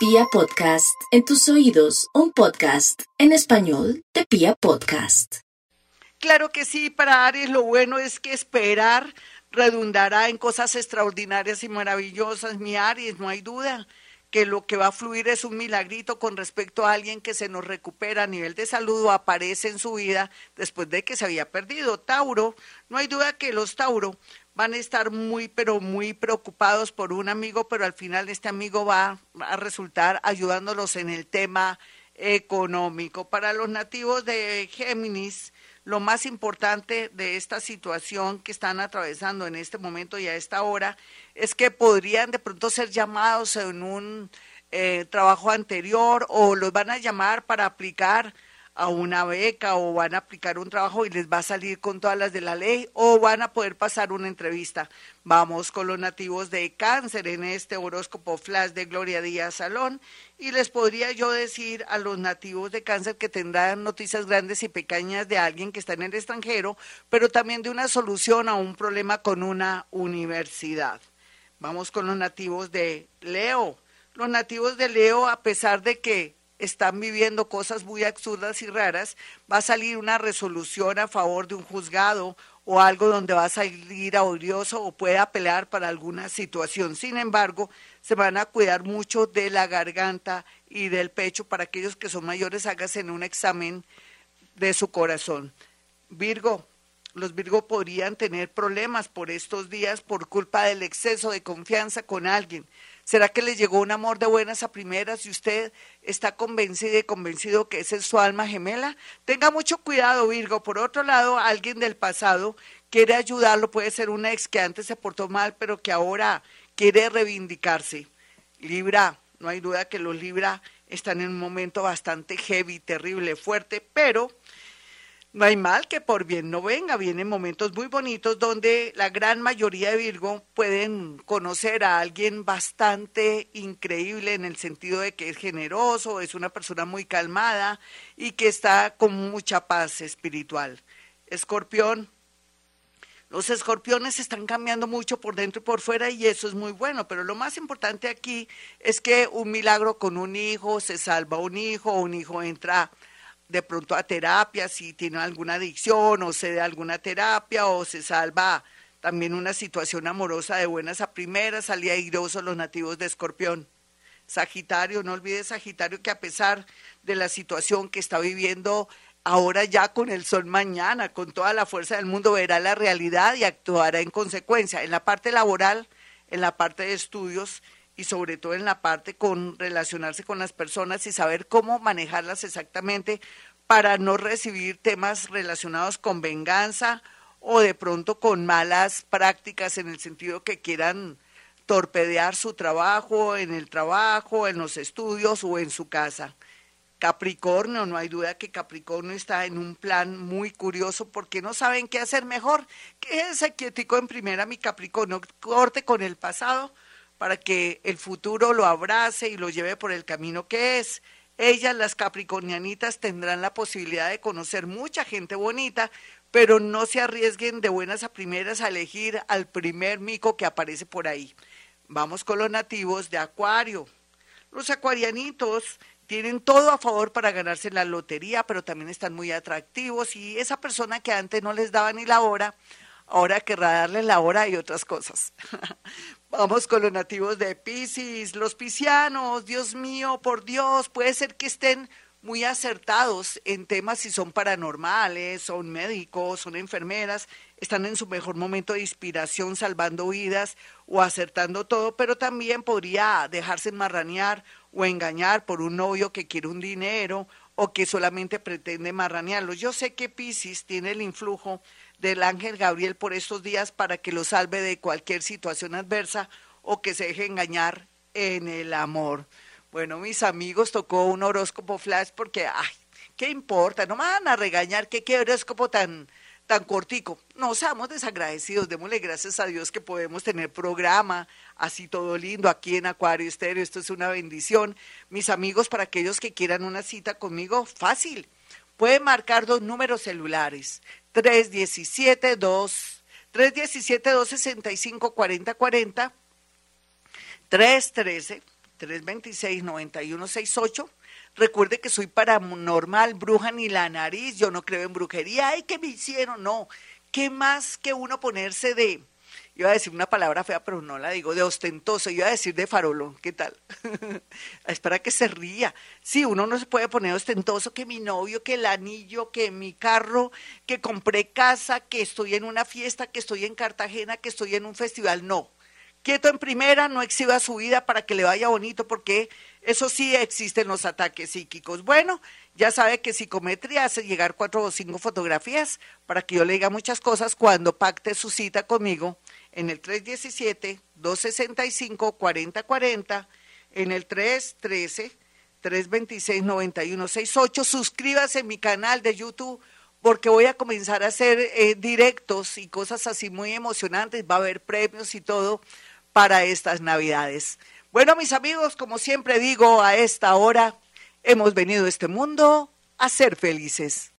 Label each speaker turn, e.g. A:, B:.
A: Pia Podcast, en tus oídos, un podcast en español de Pia Podcast.
B: Claro que sí, para Aries lo bueno es que esperar redundará en cosas extraordinarias y maravillosas. Mi Aries, no hay duda que lo que va a fluir es un milagrito con respecto a alguien que se nos recupera a nivel de salud o aparece en su vida después de que se había perdido. Tauro, no hay duda que los Tauro van a estar muy, pero muy preocupados por un amigo, pero al final este amigo va a resultar ayudándolos en el tema económico. Para los nativos de Géminis, lo más importante de esta situación que están atravesando en este momento y a esta hora es que podrían de pronto ser llamados en un eh, trabajo anterior o los van a llamar para aplicar a una beca o van a aplicar un trabajo y les va a salir con todas las de la ley o van a poder pasar una entrevista. Vamos con los nativos de cáncer en este horóscopo flash de Gloria Díaz Salón y les podría yo decir a los nativos de cáncer que tendrán noticias grandes y pequeñas de alguien que está en el extranjero, pero también de una solución a un problema con una universidad. Vamos con los nativos de Leo. Los nativos de Leo, a pesar de que están viviendo cosas muy absurdas y raras, va a salir una resolución a favor de un juzgado o algo donde va a salir odioso o puede apelar para alguna situación. Sin embargo, se van a cuidar mucho de la garganta y del pecho para aquellos que son mayores, háganse un examen de su corazón. Virgo, los Virgo podrían tener problemas por estos días por culpa del exceso de confianza con alguien. ¿Será que le llegó un amor de buenas a primeras y usted está convencido y convencido que esa es su alma gemela? Tenga mucho cuidado, Virgo. Por otro lado, alguien del pasado quiere ayudarlo, puede ser una ex que antes se portó mal, pero que ahora quiere reivindicarse. Libra, no hay duda que los Libra están en un momento bastante heavy, terrible, fuerte, pero no hay mal que por bien no venga. Vienen momentos muy bonitos donde la gran mayoría de Virgo pueden conocer a alguien bastante increíble en el sentido de que es generoso, es una persona muy calmada y que está con mucha paz espiritual. Escorpión. Los escorpiones están cambiando mucho por dentro y por fuera y eso es muy bueno, pero lo más importante aquí es que un milagro con un hijo, se salva un hijo, un hijo entra de pronto a terapia si tiene alguna adicción o se da alguna terapia o se salva también una situación amorosa de buenas a primeras, salía airoso los nativos de Escorpión. Sagitario, no olvides Sagitario que a pesar de la situación que está viviendo ahora ya con el sol mañana, con toda la fuerza del mundo, verá la realidad y actuará en consecuencia. En la parte laboral, en la parte de estudios, y sobre todo en la parte con relacionarse con las personas y saber cómo manejarlas exactamente para no recibir temas relacionados con venganza o de pronto con malas prácticas en el sentido que quieran torpedear su trabajo, en el trabajo, en los estudios o en su casa. Capricornio, no hay duda que Capricornio está en un plan muy curioso porque no saben qué hacer mejor. Quédese quietico en primera, mi Capricornio, corte con el pasado, para que el futuro lo abrace y lo lleve por el camino que es. Ellas, las capricornianitas, tendrán la posibilidad de conocer mucha gente bonita, pero no se arriesguen de buenas a primeras a elegir al primer mico que aparece por ahí. Vamos con los nativos de Acuario. Los acuarianitos tienen todo a favor para ganarse la lotería, pero también están muy atractivos y esa persona que antes no les daba ni la hora, ahora querrá darle la hora y otras cosas. Vamos con los nativos de Pisces, los piscianos, Dios mío, por Dios, puede ser que estén muy acertados en temas si son paranormales, son médicos, son enfermeras, están en su mejor momento de inspiración salvando vidas o acertando todo, pero también podría dejarse marranear o engañar por un novio que quiere un dinero o que solamente pretende marranearlos. Yo sé que Pisces tiene el influjo del ángel Gabriel por estos días para que lo salve de cualquier situación adversa o que se deje engañar en el amor. Bueno, mis amigos, tocó un horóscopo flash porque, ay, ¿qué importa? No me van a regañar que qué horóscopo tan, tan cortico. No seamos desagradecidos, démosle gracias a Dios que podemos tener programa así todo lindo aquí en Acuario Estéreo. Esto es una bendición. Mis amigos, para aquellos que quieran una cita conmigo, fácil. Pueden marcar dos números celulares, 317-2, 317-265-4040, 313 326-9168. Recuerde que soy paranormal, bruja ni la nariz, yo no creo en brujería. Ay, ¿qué me hicieron? No. ¿Qué más que uno ponerse de, iba a decir una palabra fea, pero no la digo, de ostentoso, iba a decir de farolón, ¿qué tal? es para que se ría. Sí, uno no se puede poner ostentoso que mi novio, que el anillo, que mi carro, que compré casa, que estoy en una fiesta, que estoy en Cartagena, que estoy en un festival, no quieto en primera, no exhiba su vida para que le vaya bonito, porque eso sí existen los ataques psíquicos. Bueno, ya sabe que psicometría hace llegar cuatro o cinco fotografías para que yo le diga muchas cosas cuando pacte su cita conmigo en el 317-265-4040, en el 313-326-9168. Suscríbase en mi canal de YouTube porque voy a comenzar a hacer eh, directos y cosas así muy emocionantes. Va a haber premios y todo para estas Navidades. Bueno, mis amigos, como siempre digo, a esta hora hemos venido a este mundo a ser felices.